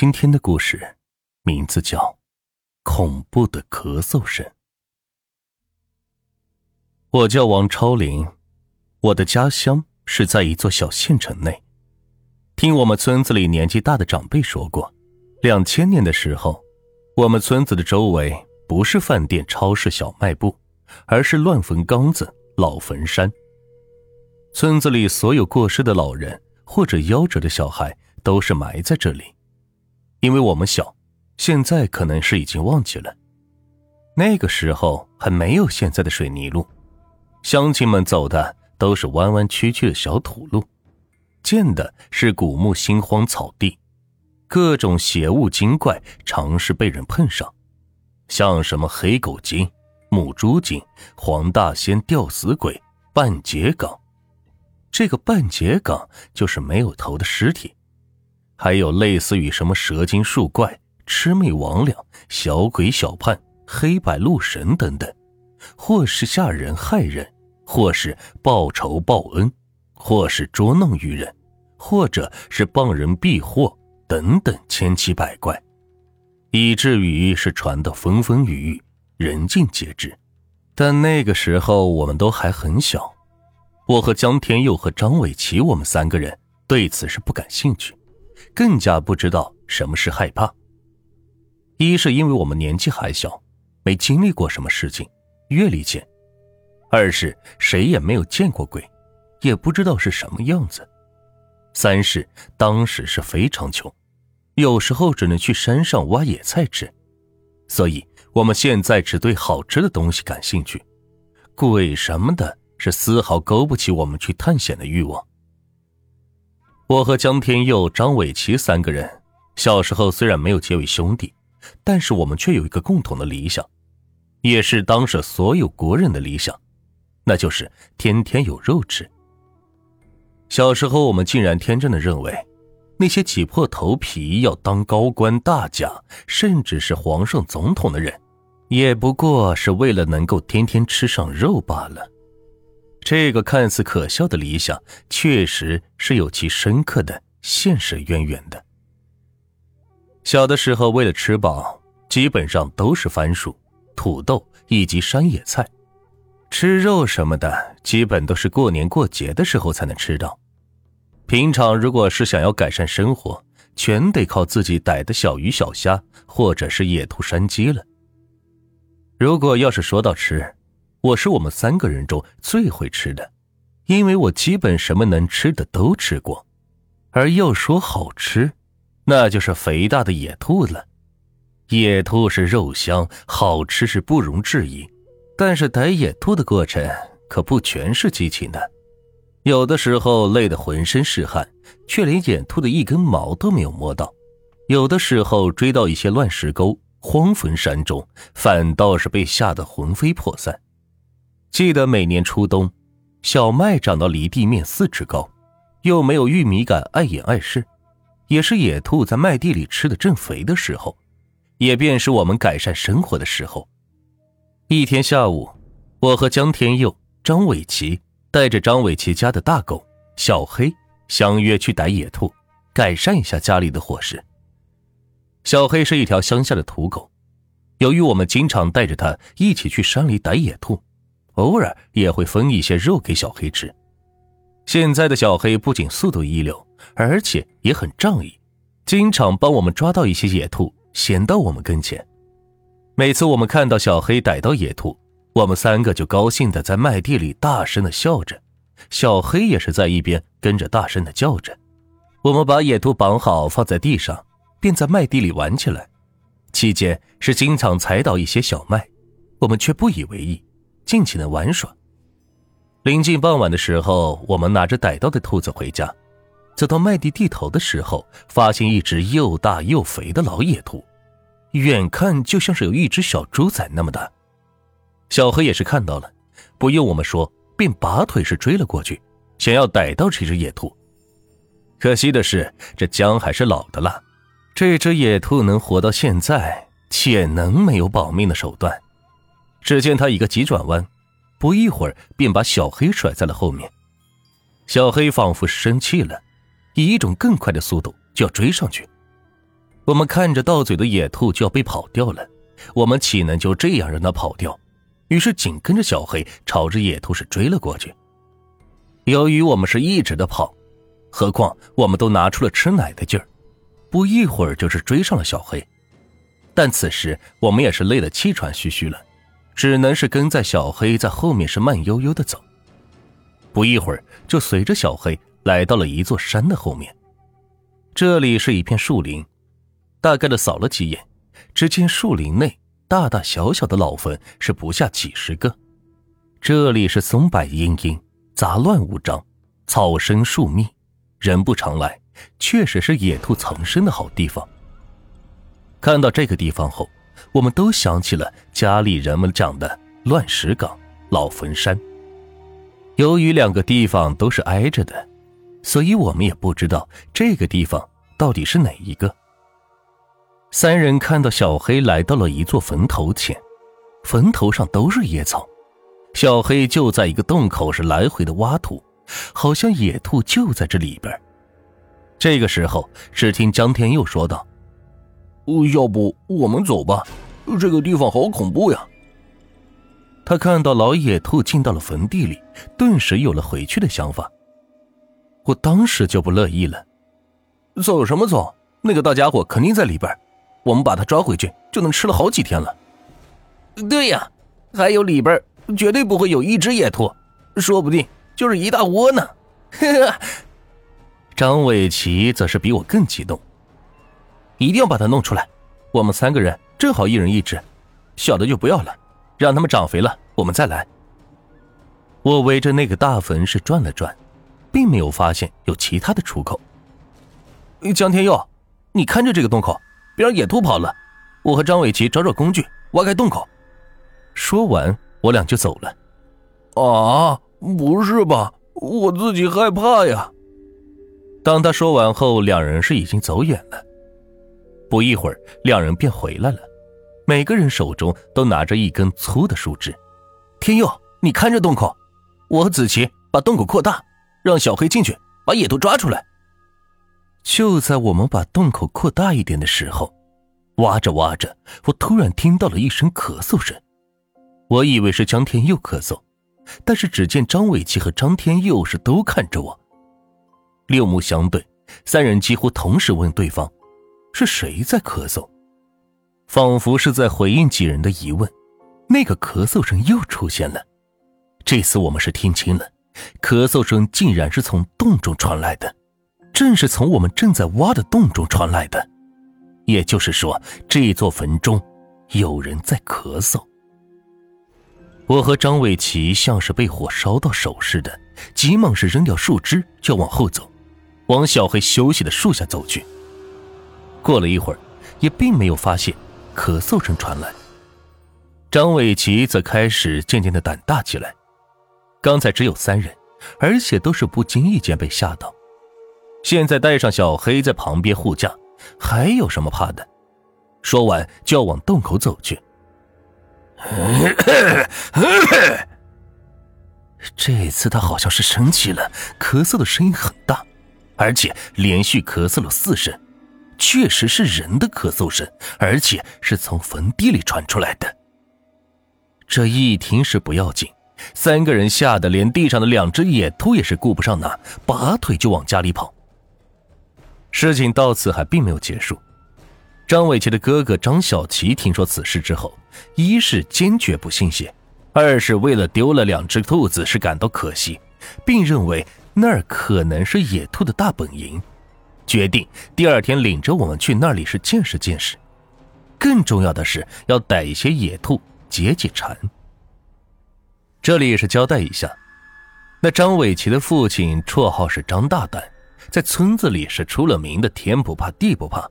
今天的故事名字叫《恐怖的咳嗽声》。我叫王超林，我的家乡是在一座小县城内。听我们村子里年纪大的长辈说过，两千年的时候，我们村子的周围不是饭店、超市、小卖部，而是乱坟岗子、老坟山。村子里所有过世的老人或者夭折的小孩都是埋在这里，因为我们小，现在可能是已经忘记了。那个时候还没有现在的水泥路，乡亲们走的都是弯弯曲曲的小土路，见的是古木心荒草地，各种邪物精怪常是被人碰上，像什么黑狗精、母猪精、黄大仙、吊死鬼、半截岗。这个半截岗就是没有头的尸体，还有类似于什么蛇精树怪、魑魅魍魉、小鬼小判、黑白鹿神等等，或是吓人害人，或是报仇报恩，或是捉弄于人，或者是帮人避祸等等千奇百怪，以至于是传得风风雨雨，人尽皆知。但那个时候我们都还很小。我和江天佑和张伟奇，我们三个人对此是不感兴趣，更加不知道什么是害怕。一是因为我们年纪还小，没经历过什么事情，阅历浅；二是谁也没有见过鬼，也不知道是什么样子；三是当时是非常穷，有时候只能去山上挖野菜吃，所以我们现在只对好吃的东西感兴趣，鬼什么的。是丝毫勾不起我们去探险的欲望。我和江天佑、张伟奇三个人小时候虽然没有结为兄弟，但是我们却有一个共同的理想，也是当时所有国人的理想，那就是天天有肉吃。小时候，我们竟然天真的认为，那些挤破头皮要当高官大将，甚至是皇上、总统的人，也不过是为了能够天天吃上肉罢了。这个看似可笑的理想，确实是有其深刻的现实渊源的。小的时候，为了吃饱，基本上都是番薯、土豆以及山野菜，吃肉什么的，基本都是过年过节的时候才能吃到。平常如果是想要改善生活，全得靠自己逮的小鱼小虾，或者是野兔山鸡了。如果要是说到吃，我是我们三个人中最会吃的，因为我基本什么能吃的都吃过。而要说好吃，那就是肥大的野兔了。野兔是肉香，好吃是不容置疑。但是逮野兔的过程可不全是激情的，有的时候累得浑身是汗，却连野兔的一根毛都没有摸到；有的时候追到一些乱石沟、荒坟山中，反倒是被吓得魂飞魄散。记得每年初冬，小麦长到离地面四尺高，又没有玉米杆碍眼碍事，也是野兔在麦地里吃的正肥的时候，也便是我们改善生活的时候。一天下午，我和江天佑、张伟奇带着张伟奇家的大狗小黑相约去逮野兔，改善一下家里的伙食。小黑是一条乡下的土狗，由于我们经常带着它一起去山里逮野兔。偶尔也会分一些肉给小黑吃。现在的小黑不仅速度一流，而且也很仗义，经常帮我们抓到一些野兔，衔到我们跟前。每次我们看到小黑逮到野兔，我们三个就高兴的在麦地里大声的笑着，小黑也是在一边跟着大声的叫着。我们把野兔绑好放在地上，便在麦地里玩起来。期间是经常踩倒一些小麦，我们却不以为意。尽情的玩耍。临近傍晚的时候，我们拿着逮到的兔子回家，走到麦地地头的时候，发现一只又大又肥的老野兔，远看就像是有一只小猪仔那么大。小黑也是看到了，不用我们说，便拔腿是追了过去，想要逮到这只野兔。可惜的是，这姜还是老的辣，这只野兔能活到现在，且能没有保命的手段？只见他一个急转弯，不一会儿便把小黑甩在了后面。小黑仿佛是生气了，以一种更快的速度就要追上去。我们看着到嘴的野兔就要被跑掉了，我们岂能就这样让它跑掉？于是紧跟着小黑朝着野兔是追了过去。由于我们是一直的跑，何况我们都拿出了吃奶的劲儿，不一会儿就是追上了小黑。但此时我们也是累得气喘吁吁了，只能是跟在小黑在后面是慢悠悠的走。不一会儿就随着小黑来到了一座山的后面，这里是一片树林。大概的扫了几眼，只见树林内大大小小的老坟是不下几十个。这里是松柏阴阴，杂乱无章，草深树密，人不常来，确实是野兔藏身的好地方。看到这个地方后，我们都想起了家里人们讲的乱石岗、老坟山。由于两个地方都是挨着的，所以我们也不知道这个地方到底是哪一个。三人看到小黑来到了一座坟头前，坟头上都是野草，小黑就在一个洞口是来回的挖土，好像野兔就在这里边。这个时候，只听江天佑说道：“要不我们走吧，这个地方好恐怖呀。”他看到老野兔进到了坟地里，顿时有了回去的想法。我当时就不乐意了：“走什么走？那个大家伙肯定在里边。”我们把他抓回去，就能吃了好几天了。对呀，还有里边绝对不会有一只野兔，说不定就是一大窝呢。张伟奇则是比我更激动，一定要把它弄出来。我们三个人正好一人一只，小的就不要了，让他们长肥了我们再来。我围着那个大坟是转了转，并没有发现有其他的出口。江天佑，你看着这个洞口。别让野兔跑了，我和张伟奇找找工具，挖开洞口。说完，我俩就走了。啊，不是吧？我自己害怕呀！当他说完后，两人是已经走远了。不一会儿，两人便回来了，每个人手中都拿着一根粗的树枝。天佑，你看着洞口，我和子琪把洞口扩大，让小黑进去把野兔抓出来。就在我们把洞口扩大一点的时候，挖着挖着，我突然听到了一声咳嗽声。我以为是张天佑咳嗽，但是只见张伟奇和张天佑是都看着我，六目相对，三人几乎同时问对方：“是谁在咳嗽？”仿佛是在回应几人的疑问，那个咳嗽声又出现了。这次我们是听清了，咳嗽声竟然是从洞中传来的。正是从我们正在挖的洞中传来的，也就是说，这座坟中有人在咳嗽。我和张伟奇像是被火烧到手似的，急忙是扔掉树枝就往后走，往小黑休息的树下走去。过了一会儿，也并没有发现咳嗽声传来。张伟奇则开始渐渐的胆大起来。刚才只有三人，而且都是不经意间被吓到。现在带上小黑在旁边护驾，还有什么怕的？说完就要往洞口走去。这次他好像是生气了，咳嗽的声音很大，而且连续咳嗽了四声，确实是人的咳嗽声，而且是从坟地里传出来的。这一听是不要紧，三个人吓得连地上的两只野兔也是顾不上拿，拔腿就往家里跑。事情到此还并没有结束。张伟奇的哥哥张小奇听说此事之后，一是坚决不信邪，二是为了丢了两只兔子是感到可惜，并认为那儿可能是野兔的大本营，决定第二天领着我们去那里是见识见识。更重要的是要逮一些野兔解解馋。这里也是交代一下，那张伟奇的父亲绰号是张大胆。在村子里是出了名的天不怕地不怕，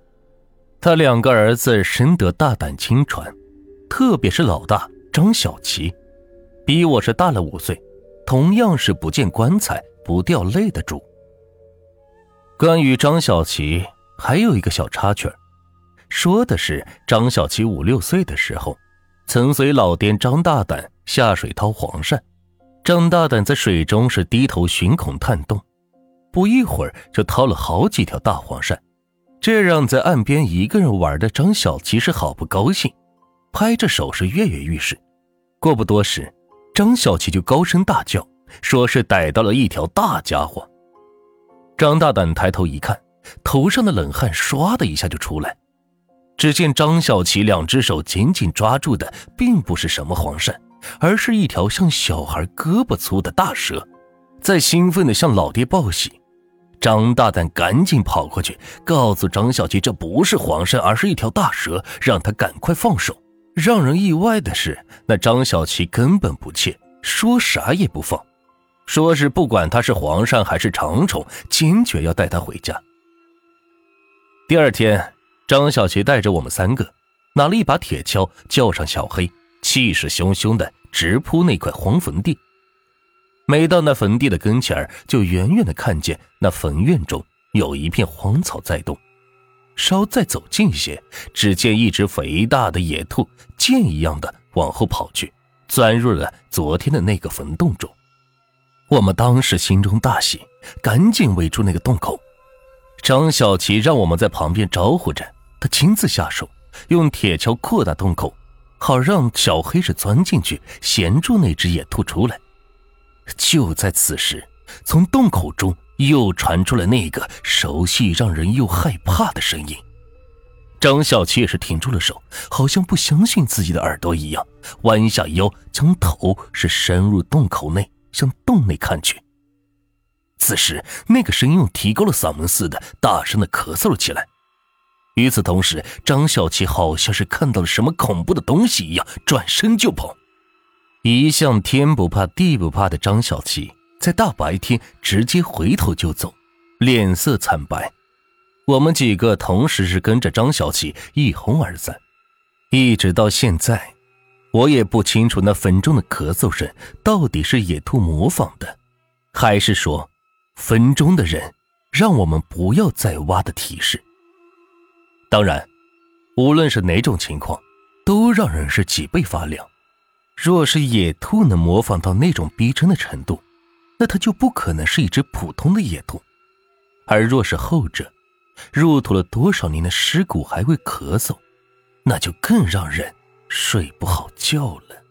他两个儿子深得大胆亲传，特别是老大张小奇，比我是大了五岁，同样是不见棺材不掉泪的主。关于张小奇，还有一个小插曲说的是张小奇五六岁的时候，曾随老爹张大胆下水掏黄鳝，张大胆在水中是低头寻孔探洞。不一会儿就掏了好几条大黄鳝，这让在岸边一个人玩的张小琪是好不高兴，拍着手是跃跃欲试。过不多时，张小琪就高声大叫，说是逮到了一条大家伙。张大胆抬头一看，头上的冷汗唰的一下就出来。只见张小琪两只手紧紧抓住的，并不是什么黄鳝，而是一条像小孩胳膊粗的大蛇，在兴奋的向老爹报喜。张大胆赶紧跑过去，告诉张小琪这不是黄鳝，而是一条大蛇，让他赶快放手。让人意外的是，那张小琪根本不怯，说啥也不放，说是不管他是黄鳝还是长虫，坚决要带他回家。第二天，张小琪带着我们三个，拿了一把铁锹，叫上小黑，气势汹汹的直扑那块荒坟地。每到那坟地的跟前，就远远的看见那坟院中有一片荒草在动。稍再走近些，只见一只肥大的野兔箭一样的往后跑去，钻入了昨天的那个坟洞中。我们当时心中大喜，赶紧围住那个洞口。张小琪让我们在旁边招呼着，他亲自下手，用铁锹扩大洞口，好让小黑是钻进去，衔住那只野兔出来。就在此时，从洞口中又传出了那个熟悉、让人又害怕的声音。张小琪也是停住了手，好像不相信自己的耳朵一样，弯下腰，将头是伸入洞口内，向洞内看去。此时，那个声音又提高了嗓门似的，大声的咳嗽了起来。与此同时，张小琪好像是看到了什么恐怖的东西一样，转身就跑。一向天不怕地不怕的张小琪，在大白天直接回头就走，脸色惨白。我们几个同时是跟着张小琪一哄而散。一直到现在，我也不清楚那坟中的咳嗽声到底是野兔模仿的，还是说坟中的人让我们不要再挖的提示。当然，无论是哪种情况，都让人是脊背发凉。若是野兔能模仿到那种逼真的程度，那它就不可能是一只普通的野兔；而若是后者，入土了多少年的尸骨还会咳嗽，那就更让人睡不好觉了。